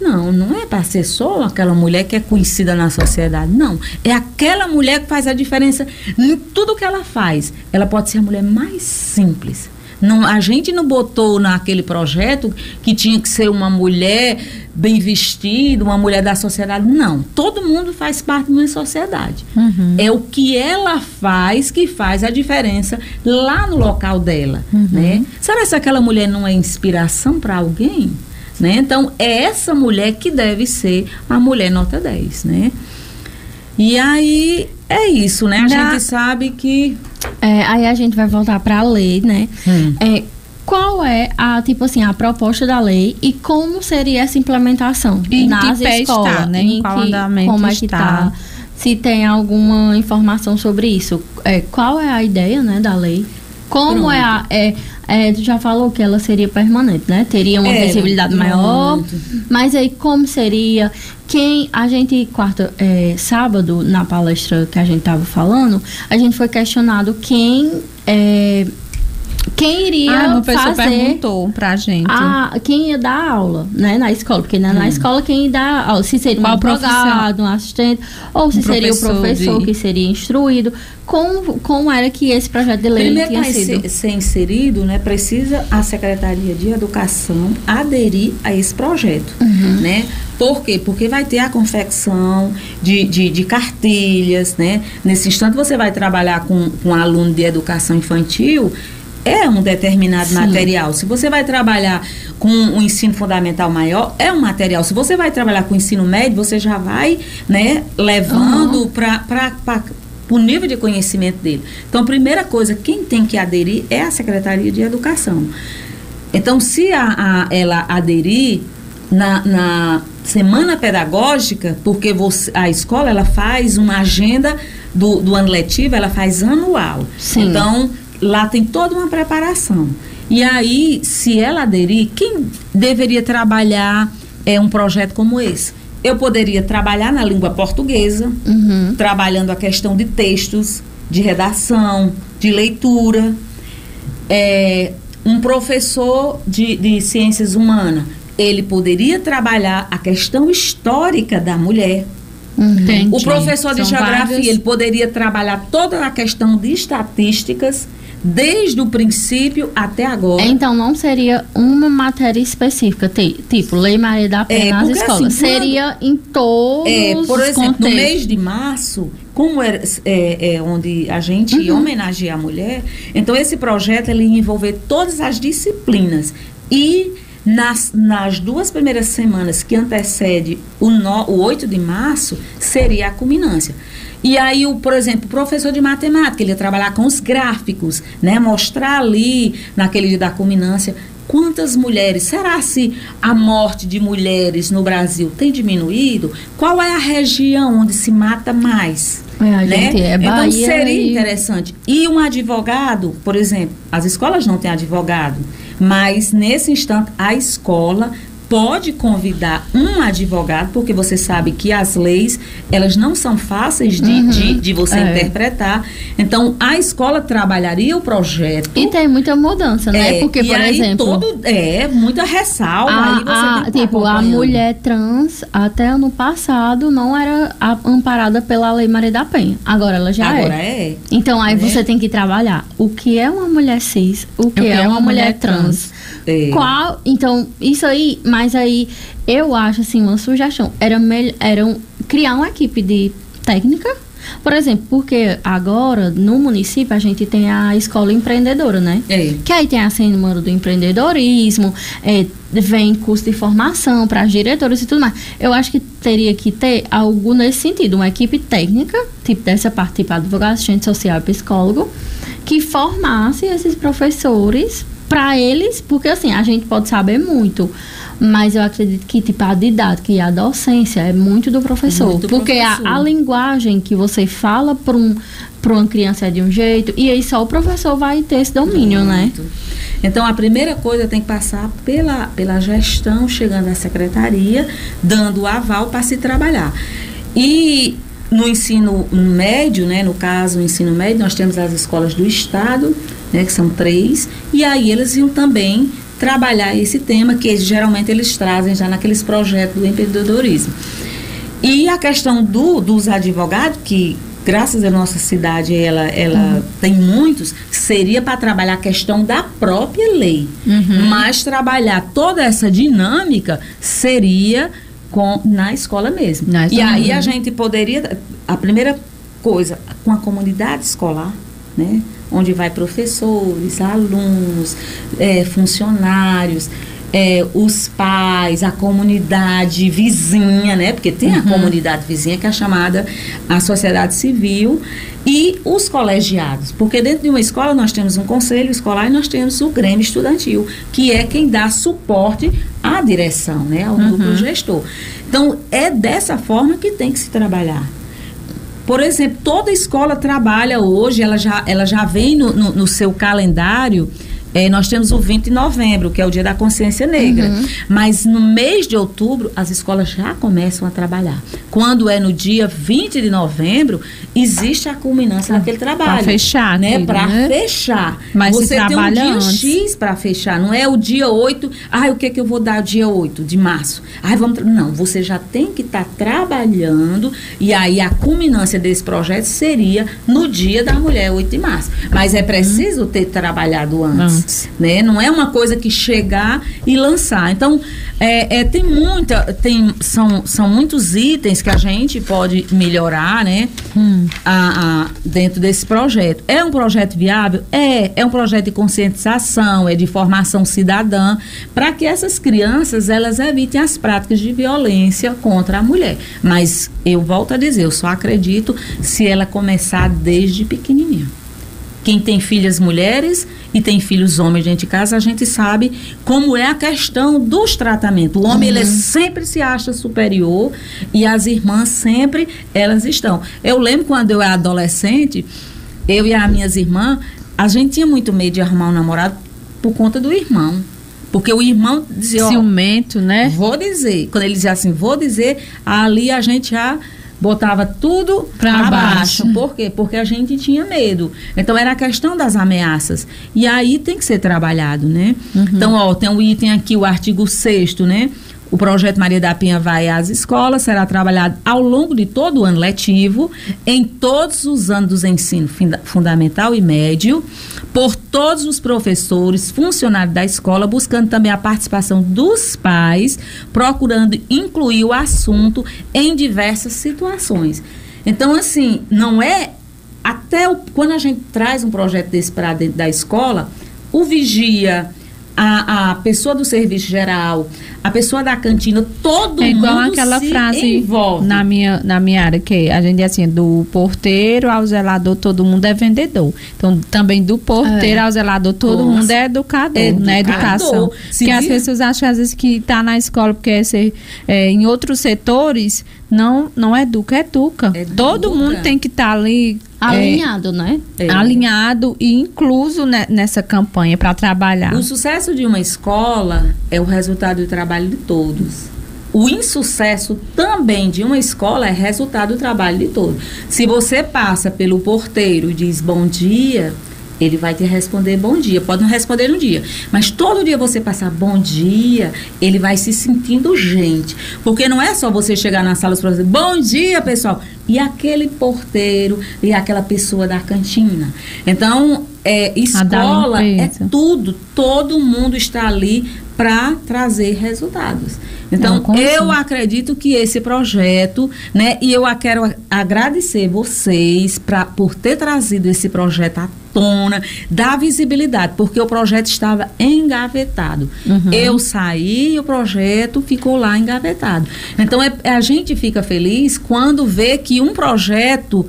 Não, não é para ser só aquela mulher que é conhecida na sociedade. Não. É aquela mulher que faz a diferença em tudo que ela faz. Ela pode ser a mulher mais simples. Não, a gente não botou naquele projeto que tinha que ser uma mulher bem vestida, uma mulher da sociedade. Não. Todo mundo faz parte de uma sociedade. Uhum. É o que ela faz que faz a diferença lá no local dela. Né? Será se aquela mulher não é inspiração para alguém? Né? Então, é essa mulher que deve ser a mulher nota 10, né? E aí, é isso, né? A Já- gente sabe que... É, aí a gente vai voltar para a lei, né? Hum. É, qual é a tipo assim a proposta da lei e como seria essa implementação Em que nas escolas? está, né? Em qual andamento como é que está? tá? Se tem alguma informação sobre isso? É, qual é a ideia, né, da lei? Como Pronto. é a é, é, tu já falou que ela seria permanente, né? Teria uma É, visibilidade maior. Mas aí como seria? Quem a gente quarta é, sábado na palestra que a gente tava falando, a gente foi questionado quem é, quem iria Ah, uma pessoa fazer perguntou pra gente. a, quem ia dar aula, né, na escola, porque né, na escola quem dá aula, se seria um Qual advogado, um assistente, ou se Um seria o professor de- que seria instruído, como, como era que esse projeto de lei Primeiro, tinha para sido? ser, ser inserido, né, precisa a Secretaria de Educação aderir a esse projeto, Uhum. né? Por quê? Porque vai ter a confecção de, de, de cartilhas, né? Nesse instante você vai trabalhar com, com aluno de educação infantil, é um determinado Sim. material. Se você vai trabalhar com o ensino fundamental maior, é um material. Se você vai trabalhar com o ensino médio, você já vai, né, levando para o nível de conhecimento dele. Então, a primeira coisa, quem tem que aderir é a Secretaria de Educação. Então, se a, a- ela aderir, na, na- semana pedagógica, porque você, a escola ela faz uma agenda do, do ano letivo, ela faz anual. Sim. Então, lá tem toda uma preparação. E aí, se ela aderir, quem deveria trabalhar é um projeto como esse? Eu poderia trabalhar na língua portuguesa, Uhum. trabalhando a questão de textos, de redação, de leitura. É, um professor de, de ciências humanas, ele poderia trabalhar a questão histórica da mulher. Entendi. O professor de São geografia, várias- ele poderia trabalhar toda a questão de estatísticas, desde o princípio até agora. Então não seria uma matéria específica, ti- tipo Lei Maria da Penha É, nas porque, escolas. assim, seria em todos É, por exemplo, no contextos. mês de março, como é, é, é onde a gente Uhum. homenageia a mulher, então esse projeto ele ia envolver todas as disciplinas e nas, nas duas primeiras semanas que antecede o, no, o 8 de março, seria a culminância. E aí, o, por exemplo, o professor de matemática, ele ia trabalhar com os gráficos, né? Mostrar ali, naquele dia da culminância, quantas mulheres, será se a morte de mulheres no Brasil tem diminuído? Qual é a região onde se mata mais? É, né? gente é então Bahia seria e- interessante. E um advogado, por exemplo, as escolas não têm advogado, mas nesse instante a escola pode convidar um advogado, porque você sabe que as leis, elas não são fáceis de, Uhum. de, de você É. interpretar. Então, a escola trabalharia o projeto. E tem muita mudança, né? É, Porque, por aí exemplo, todo, é, muita ressalva. a, aí você a- tem que tá tipo, a mulher trans até ano passado não era amparada pela Lei Maria da Penha. Agora ela já Agora é. é. Então aí né? você tem que trabalhar o que é uma mulher cis, o que, é, uma, mulher, trans. É. Qual, então, isso aí, mas aí eu acho assim, uma sugestão, era melhor era um- criar uma equipe de técnica, por exemplo, porque agora no município a gente tem a escola empreendedora, né? É. Que aí tem a semana do empreendedorismo, é, vem curso de formação para diretores e tudo mais. Eu acho que teria que ter algo nesse sentido, uma equipe técnica, tipo dessa parte, tipo advogado, assistente social e psicólogo, que formasse esses professores para eles, porque assim, a gente pode saber muito, mas eu acredito que tipo a didática e a docência é muito do professor, Muito do porque a- professor. A, linguagem que você fala para um para uma criança é de um jeito e aí só o professor vai ter esse domínio, né? Muito. Então, a primeira coisa tem que passar pela, pela gestão, chegando à secretaria, dando o aval para se trabalhar. E no ensino médio, né, no caso, o ensino médio, nós temos as escolas do Estado, né, que são três, e aí eles iam também trabalhar esse tema, que geralmente eles trazem já naqueles projetos do empreendedorismo. E a questão do, dos advogados, que graças à nossa cidade ela, ela tem muitos, seria para trabalhar a questão da própria lei. Mas trabalhar toda essa dinâmica seria com, na escola mesmo. E aí a mesmo. gente poderia, a primeira coisa, com a comunidade escolar, né? Onde vai professores, alunos, eh, funcionários, eh, os pais, a comunidade vizinha, né? Porque tem a comunidade vizinha que é chamada a sociedade civil e os colegiados. Porque dentro de uma escola nós temos um conselho escolar e nós temos o Grêmio Estudantil, que é quem dá suporte à direção, né? Ao núcleo gestor. Então, é dessa forma que tem que se trabalhar. Por exemplo, toda escola trabalha hoje, ela já, ela já vem no, no- no seu calendário. Eh, nós temos o 20 de novembro, que é o Dia da Consciência Negra. Mas no mês de outubro, as escolas já começam a trabalhar. Quando é no dia 20 de novembro, existe a culminância daquele trabalho. fechar né? Para né? fechar. Mas Você tem um dia antes. X para fechar, não é o dia 8. Ai, o que que eu vou dar dia 8 de março? Ai, vamos. Não, você já tem que estar trabalhando e aí a culminância desse projeto seria no dia da mulher, 8 de março. Mas é preciso ter trabalhado antes, Né? Não é uma coisa que chegar e lançar. Então, é, é, tem muita, tem, são, são muitos itens que a gente pode melhorar, né? a- a- dentro desse projeto. É um projeto viável? É. É um projeto de conscientização, é de formação cidadã, para que essas crianças elas evitem as práticas de violência contra a mulher. Mas eu volto a dizer, eu só acredito se ela começar desde pequenininha. Quem tem filhas mulheres e tem filhos homens dentro de casa, a gente sabe como é a questão dos tratamentos. O homem, uhum. ele sempre se acha superior e as irmãs sempre, elas estão. Eu lembro quando eu era adolescente, eu e as minhas irmãs, a gente tinha muito medo de arrumar um namorado por conta do irmão. Porque o irmão dizia. Ciumento, né? Vou dizer. Quando ele dizia assim, vou dizer, ali a gente já botava tudo para baixo. baixo. Por quê? Porque a gente tinha medo. Então era a questão das ameaças. E aí tem que ser trabalhado, né? Uhum. Então, ó, tem um item aqui, o artigo 6 né? O projeto Maria da Penha vai às escolas, será trabalhado ao longo de todo o ano letivo, em todos os anos do ensino fundamental e médio, por todos os professores, funcionários da escola, buscando também a participação dos pais, procurando incluir o assunto em diversas situações. Então, assim, não é. Até o, quando a gente traz um projeto desse para dentro da escola, o vigia, a, a pessoa do serviço geral, a pessoa da cantina, todo é igual mundo aquela se frase envolve. na minha na minha área que a gente é assim do porteiro ao zelador todo mundo é vendedor então também do porteiro é. ao zelador todo Nossa. mundo é educador, educador. né educação Se que as pessoas acham às vezes que está na escola porque é ser é, em outros setores não não educa educa, educa. todo mundo tem que estar tá ali Alinhado, é, né? É. Alinhado e incluso ne, nessa campanha para trabalhar. O sucesso de uma escola é o resultado do trabalho de todos. O insucesso também de uma escola é resultado do trabalho de todos. Se você passa pelo porteiro e diz bom dia, ele vai te responder bom dia. Pode não responder no dia, mas todo dia você passar bom dia, ele vai se sentindo gente. Porque não é só você chegar na sala e falar bom dia, pessoal, e aquele porteiro e aquela pessoa da cantina. Então, é, escola é tudo, todo mundo está ali para trazer resultados. Então, Não, eu assim? acredito que esse projeto, né, e eu quero agradecer vocês pra, por ter trazido esse projeto à tona, dar visibilidade, porque o projeto estava engavetado. Uhum. Eu saí e o projeto ficou lá engavetado. Então, é, a gente fica feliz quando vê que um projeto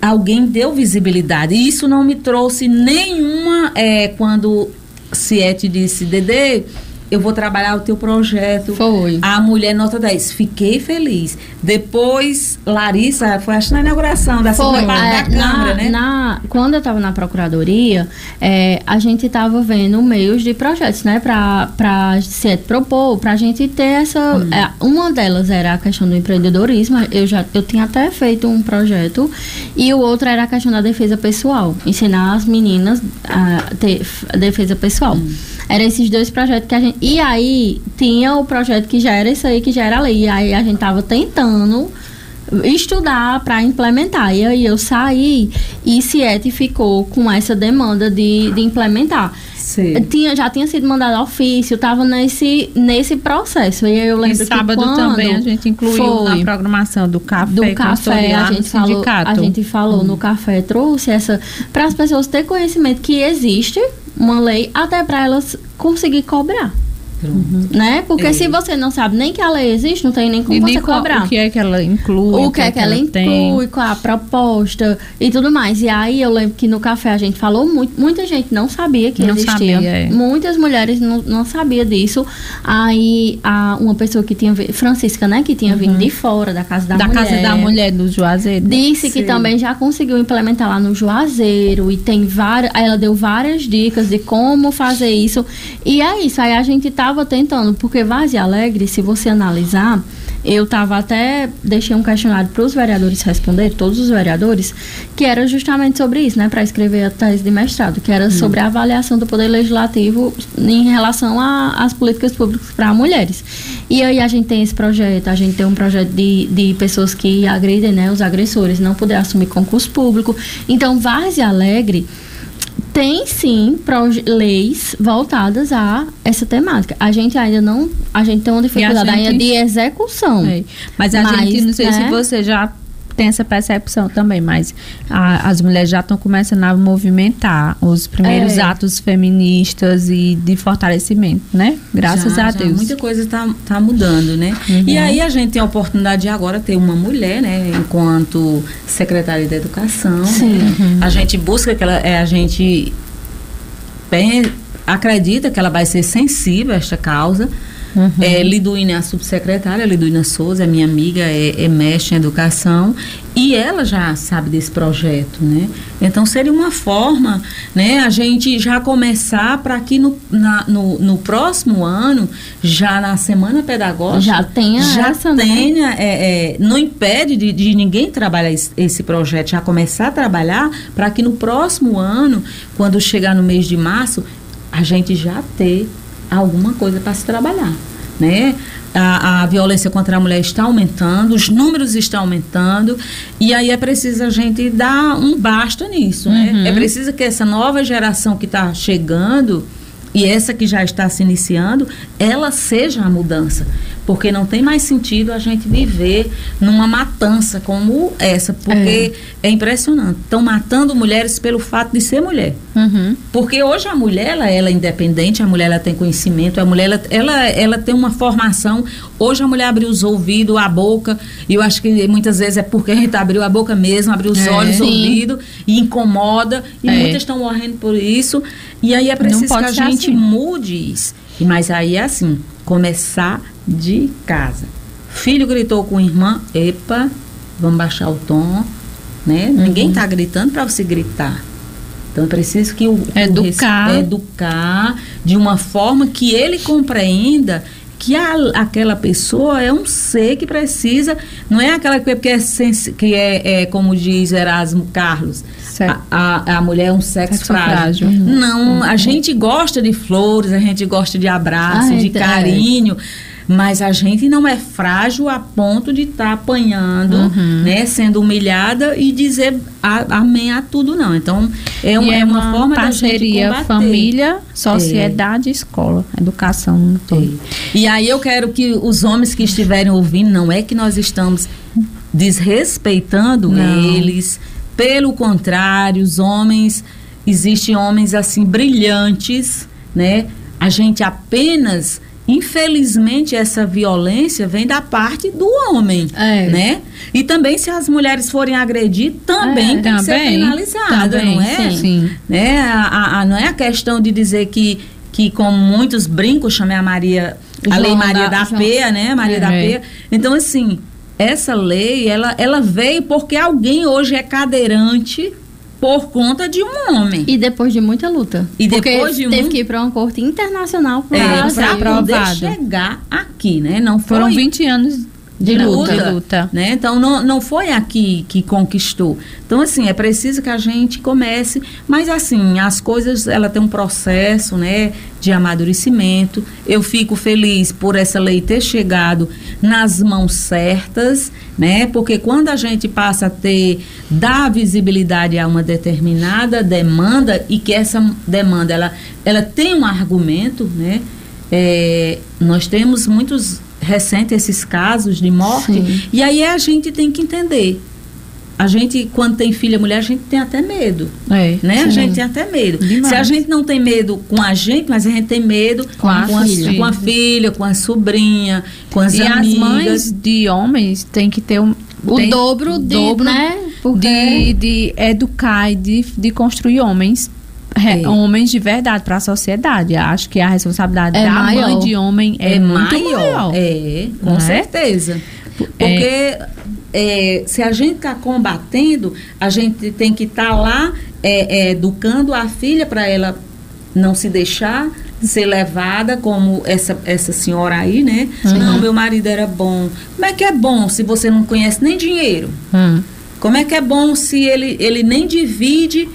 alguém deu visibilidade. E isso não me trouxe nenhuma. É, quando Ciete disse, Dedê, eu vou trabalhar o teu projeto. Foi. A mulher nota 10. Fiquei feliz. Depois, Larissa, foi acho na inauguração da parte é, da Câmara, na, né? Na, quando eu estava na Procuradoria, é, a gente estava vendo meios de projetos, né? Para se propor, para a gente ter essa... Hum. É, uma delas era a questão do empreendedorismo. Eu já eu tinha até feito um projeto. E o outro era a questão da defesa pessoal. Ensinar as meninas a ter a defesa pessoal. Hum. Era esses dois projetos que a gente. E aí tinha o projeto que já era isso aí, que já era lei. E aí a gente tava tentando estudar para implementar. E aí eu saí e Ciete ficou com essa demanda de, de implementar. Sim. Tinha, já tinha sido mandado ofício, estava nesse, nesse processo. E eu lembro e sábado que também a gente incluiu foi, na programação do café. Do café, a gente, falou, a gente falou hum. no café, trouxe essa. para as pessoas ter conhecimento que existe uma lei até para elas conseguir cobrar. Uhum. Né? Porque é. se você não sabe nem que a lei existe, não tem nem como e você cobrar. O que é que ela inclui? O que, é que, ela, ela inclui, qual a proposta e tudo mais. E aí eu lembro que no café a gente falou muito, muita gente não sabia que não existia. Sabia, é. Muitas mulheres não, não sabiam disso. Aí a, uma pessoa que tinha Francisca, né, que tinha uhum. vindo de fora da casa da, da mulher. Da casa da mulher do Juazeiro. Disse Sim. que também já conseguiu implementar lá no Juazeiro e tem várias, ela deu várias dicas de como fazer isso. E é isso, aí a gente tava estava tentando, porque Vazia Alegre, se você analisar, eu estava até deixei um questionário para os vereadores responder, todos os vereadores, que era justamente sobre isso, né, para escrever a tese de mestrado, que era hum. sobre a avaliação do poder legislativo em relação às políticas públicas para mulheres. E aí a gente tem esse projeto, a gente tem um projeto de, de pessoas que agridem, né, os agressores, não poder assumir concurso público. Então, Várzea Alegre tem sim leis voltadas a essa temática. A gente ainda não, a gente tem uma dificuldade gente, ainda de execução. É. Mas a mas, gente, não sei né? se você já tem essa percepção também, mas a, as mulheres já estão começando a movimentar os primeiros É. atos feministas e de fortalecimento, né? Graças Já, a já, Deus. Muita coisa está tá mudando, né? Uhum. E aí a gente tem a oportunidade de agora ter uma mulher, né? Enquanto secretária da Educação. Sim. Uhum. A gente busca que ela, é, a gente acredita que ela vai ser sensível a esta causa. Uhum. É, Liduína é a subsecretária, Liduína Souza é minha amiga, é, é mestre em educação e ela já sabe desse projeto, né? Então seria uma forma, né, a gente já começar para que no, na- no, no próximo ano, já na semana pedagógica, Já tenha já essa, né? tenha, é, é, não impede de, de ninguém trabalhar esse, esse projeto, já começar a trabalhar para que no próximo ano, quando chegar no mês de março, a gente já ter alguma coisa para se trabalhar, né? A, a violência contra a mulher está aumentando, os números estão aumentando, e aí é preciso a gente dar um basta nisso, Uhum. né? É preciso que essa nova geração que está chegando e essa que já está se iniciando, ela seja a mudança. Porque não tem mais sentido a gente viver numa matança como essa. Porque é, impressionante. Estão matando mulheres pelo fato de ser mulher. Uhum. Porque hoje a mulher, ela, ela é independente, a mulher ela tem conhecimento, a mulher ela, ela, ela tem uma formação. Hoje a mulher abriu os ouvidos, a boca, e eu acho que muitas vezes é porque a gente abriu a boca mesmo, abriu os É. olhos, ouvido, e incomoda, e É. muitas estão morrendo por isso. E aí é preciso que a gente assim. mude isso. Mas aí é assim, começar de casa. Filho gritou com irmã, epa, vamos baixar o tom, né? Uhum. Ninguém está gritando para você gritar. Então é preciso que o que o Educar. educar de uma forma que ele compreenda que a- aquela pessoa é um ser que precisa, não é aquela que, que é, que é, é, como diz Erasmo Carlos, a, a, a mulher é um sexo, Sexo frágil. frágil. Uhum. Não, a gente gosta de flores, a gente gosta de abraço, Ah, de é. carinho. Mas a gente não é frágil a ponto de estar apanhando, Uhum. né, sendo humilhada e dizer a- amém a tudo, não. Então, é, um- e é uma, forma parceria da gente combater. família, sociedade e escola. Educação todo. E aí eu quero que os homens que estiverem ouvindo, não é que nós estamos desrespeitando Não. eles. Pelo contrário, os homens, existem homens assim brilhantes, né? A gente apenas, infelizmente, essa violência vem da parte do homem, É. né? E também se as mulheres forem agredir, também É, tem que ser também, penalizada, também, não é? sim. né? A, a- a- não é a questão de dizer que, que como muitos brincam, chamei a Maria, a João lei Maria da- da, João- Penha, né? Maria É. da Penha. Então, assim, essa lei, ela, ela veio porque alguém hoje é cadeirante por conta de um homem. E depois de muita luta. E Porque depois de teve um- que ir para uma corte internacional pro É, pra poder aprovado. chegar aqui, né? Não foi Foram 20 anos de, de luta. luta. De luta. né? Então não, não foi aqui que conquistou. Então assim, é preciso que a gente comece, mas assim, as coisas ela tem um processo, né, de amadurecimento. Eu fico feliz por essa lei ter chegado nas mãos certas, né? Porque quando a gente passa a ter dar visibilidade a uma determinada demanda e que essa demanda ela ela tem um argumento, né? É, nós temos muitos recentes esses casos de morte Sim. e aí a gente tem que entender. A gente, quando tem filha mulher, a gente tem até medo. É. Né? A gente tem até medo. Demais. Se a gente não tem medo com a gente, mas a gente tem medo Com a filha. com a filha, com a sobrinha, com as E as amigas. mães de homens têm que ter um, O tem- dobro de, dobro né? De, de educar e de, de construir homens. É. Homens de verdade para a sociedade. Acho que a responsabilidade É da maior. mãe de homem é, muito maior. É, com é? certeza. Porque é, se a gente está combatendo, a gente tem que estar lá é, é, educando a filha para ela não se deixar ser levada como essa, essa senhora aí, né? Não, meu marido era bom. Como é que é bom se você não conhece nem dinheiro? Hum. Como é que é bom se ele, ele nem divide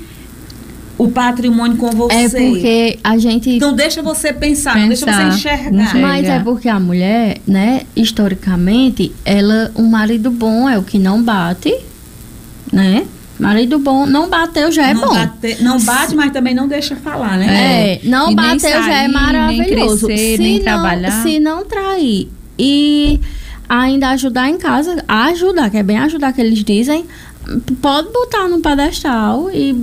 o patrimônio com você? é porque a gente Então deixa você pensar, não deixa Pensar. você enxergar. Enxerga. Mas é porque a mulher, né, historicamente, ela, um marido bom é o que não bate, né? Marido bom, não bateu já é não, bom. bate, não bate, mas também não deixa falar, né? É, não E nem bateu já sair, é nem maravilhoso. crescer, se nem não, trabalhar. Se não trair. E ainda ajudar em casa, ajudar, que é bem ajudar que eles dizem, pode botar no pedestal e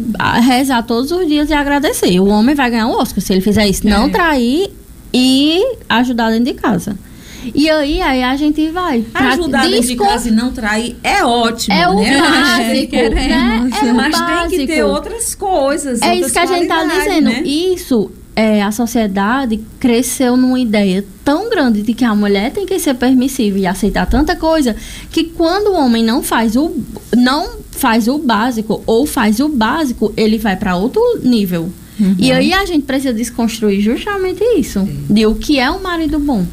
rezar todos os dias e agradecer. O homem vai ganhar o Oscar se ele fizer isso. Não é. trair e ajudar dentro de casa. E aí, aí a gente vai. Ajudar dentro de casa e não trair é ótimo. É o né? básico. né? É Mas o básico. tem que ter outras coisas. É outras isso que a gente tá dizendo. Né? Isso é, a sociedade cresceu numa ideia tão grande de que a mulher tem que ser permissiva e aceitar tanta coisa que quando o homem não faz o não faz o básico ou faz o básico, ele vai para outro nível. Uhum. E aí a gente precisa desconstruir justamente isso, Sim. de o que é um marido bom.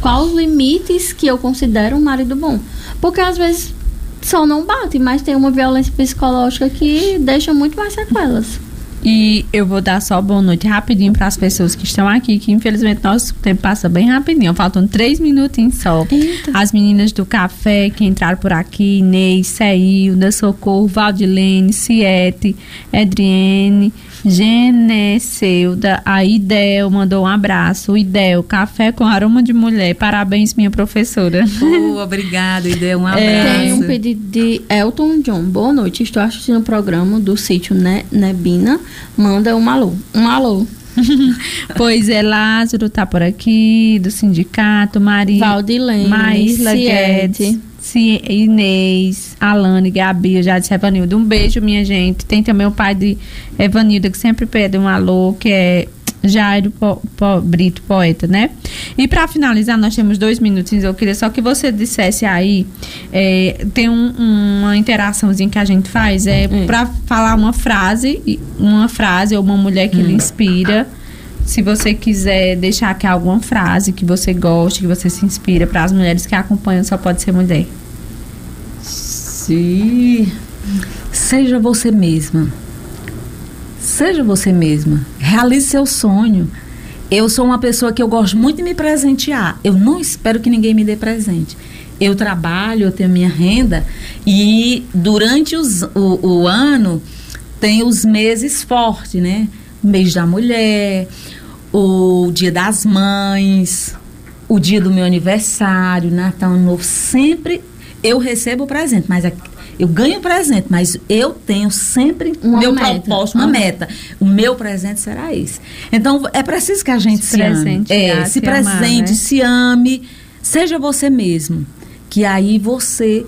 Quais os limites que eu considero um marido bom? Porque às vezes só não bate, mas tem uma violência psicológica que deixa muito mais sequelas. E eu vou dar só boa noite rapidinho para as pessoas que estão aqui, que infelizmente nosso tempo passa bem rapidinho. Faltam três minutinhos só. Eita. As meninas do café que entraram por aqui, Inês, Ceilda, Socorro, Valdilene, Ciete, Edriene, Geneceuda, a Idel mandou um abraço. Idel, café com aroma de mulher. Parabéns, minha professora. Oh, obrigada, Idel. Um abraço. É, tem um pedido de Elton John. Boa noite. Estou assistindo o programa do sítio ne Nebina. Manda um alô. Um alô. pois é, Lázaro tá por aqui, do sindicato, Maria. Valdilene, Maísla Guedes. Inês, Alane, Gabi, eu já disse Evanildo. Um beijo, minha gente. Tem também o pai de Evanildo, que sempre pede um alô, que é Jairo po, po, Brito, poeta, né? E para finalizar, nós temos dois minutos. Eu queria só que você dissesse aí. É, tem um, uma interaçãozinha que a gente faz, é hum. para falar uma frase, uma frase ou uma mulher que hum. lhe inspira. Se você quiser deixar aqui alguma frase que você goste, que você se inspira para as mulheres que acompanham, só pode ser mulher. Se seja você mesma. Seja você mesma. Realize seu sonho. Eu sou uma pessoa que eu gosto muito de me presentear. Eu não espero que ninguém me dê presente. Eu trabalho, eu tenho minha renda e durante os, o, o ano tem os meses fortes, né? mês da mulher, o dia das mães, o dia do meu aniversário, Natal Novo, sempre eu recebo presente, mas eu ganho presente, mas eu tenho sempre uma meu meta. propósito, uma meta. O meu presente será esse. Então é preciso que a gente se, se ame, é, se, se presente, amar, né? se ame, seja você mesmo, que aí você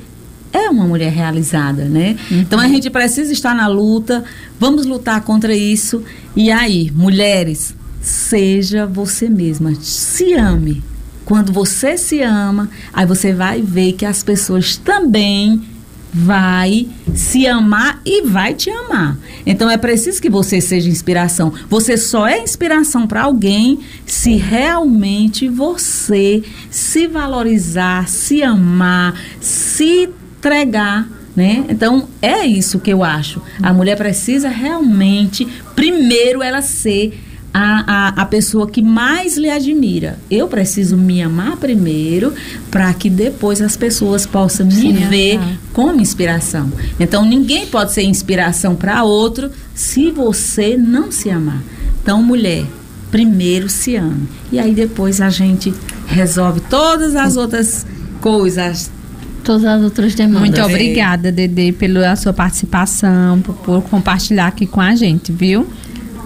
é uma mulher realizada, né? Uhum. Então a gente precisa estar na luta, vamos lutar contra isso. E aí, mulheres, seja você mesma, se ame. Quando você se ama, aí você vai ver que as pessoas também vai se amar e vai te amar. Então é preciso que você seja inspiração. Você só é inspiração para alguém se realmente você se valorizar, se amar, se entregar, né? Então é isso que eu acho. A mulher precisa realmente, primeiro, ela ser a, a, a pessoa que mais lhe admira. Eu preciso me amar primeiro para que depois as pessoas possam me Sim, ver tá. como inspiração. Então ninguém pode ser inspiração para outro se você não se amar. Então, mulher, primeiro se ame. E aí depois a gente resolve todas as outras coisas, todas as outras demandas. Muito obrigada, Dede, pela sua participação, por, por compartilhar aqui com a gente, viu?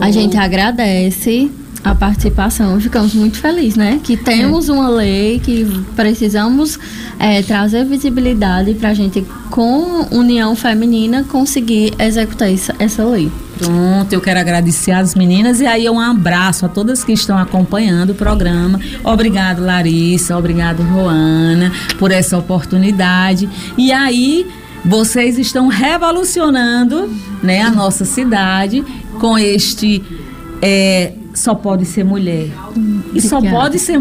A gente agradece a participação. Ficamos muito felizes, né? Que temos é. uma lei que precisamos é, trazer visibilidade para a gente, com união feminina, conseguir executar essa, essa lei. Pronto, eu quero agradecer às meninas e aí um abraço a todas que estão acompanhando o programa. Obrigado, Larissa, obrigado, Roana, por essa oportunidade. E aí, vocês estão revolucionando né, a nossa cidade com este é, só pode ser mulher. E só pode ser mulher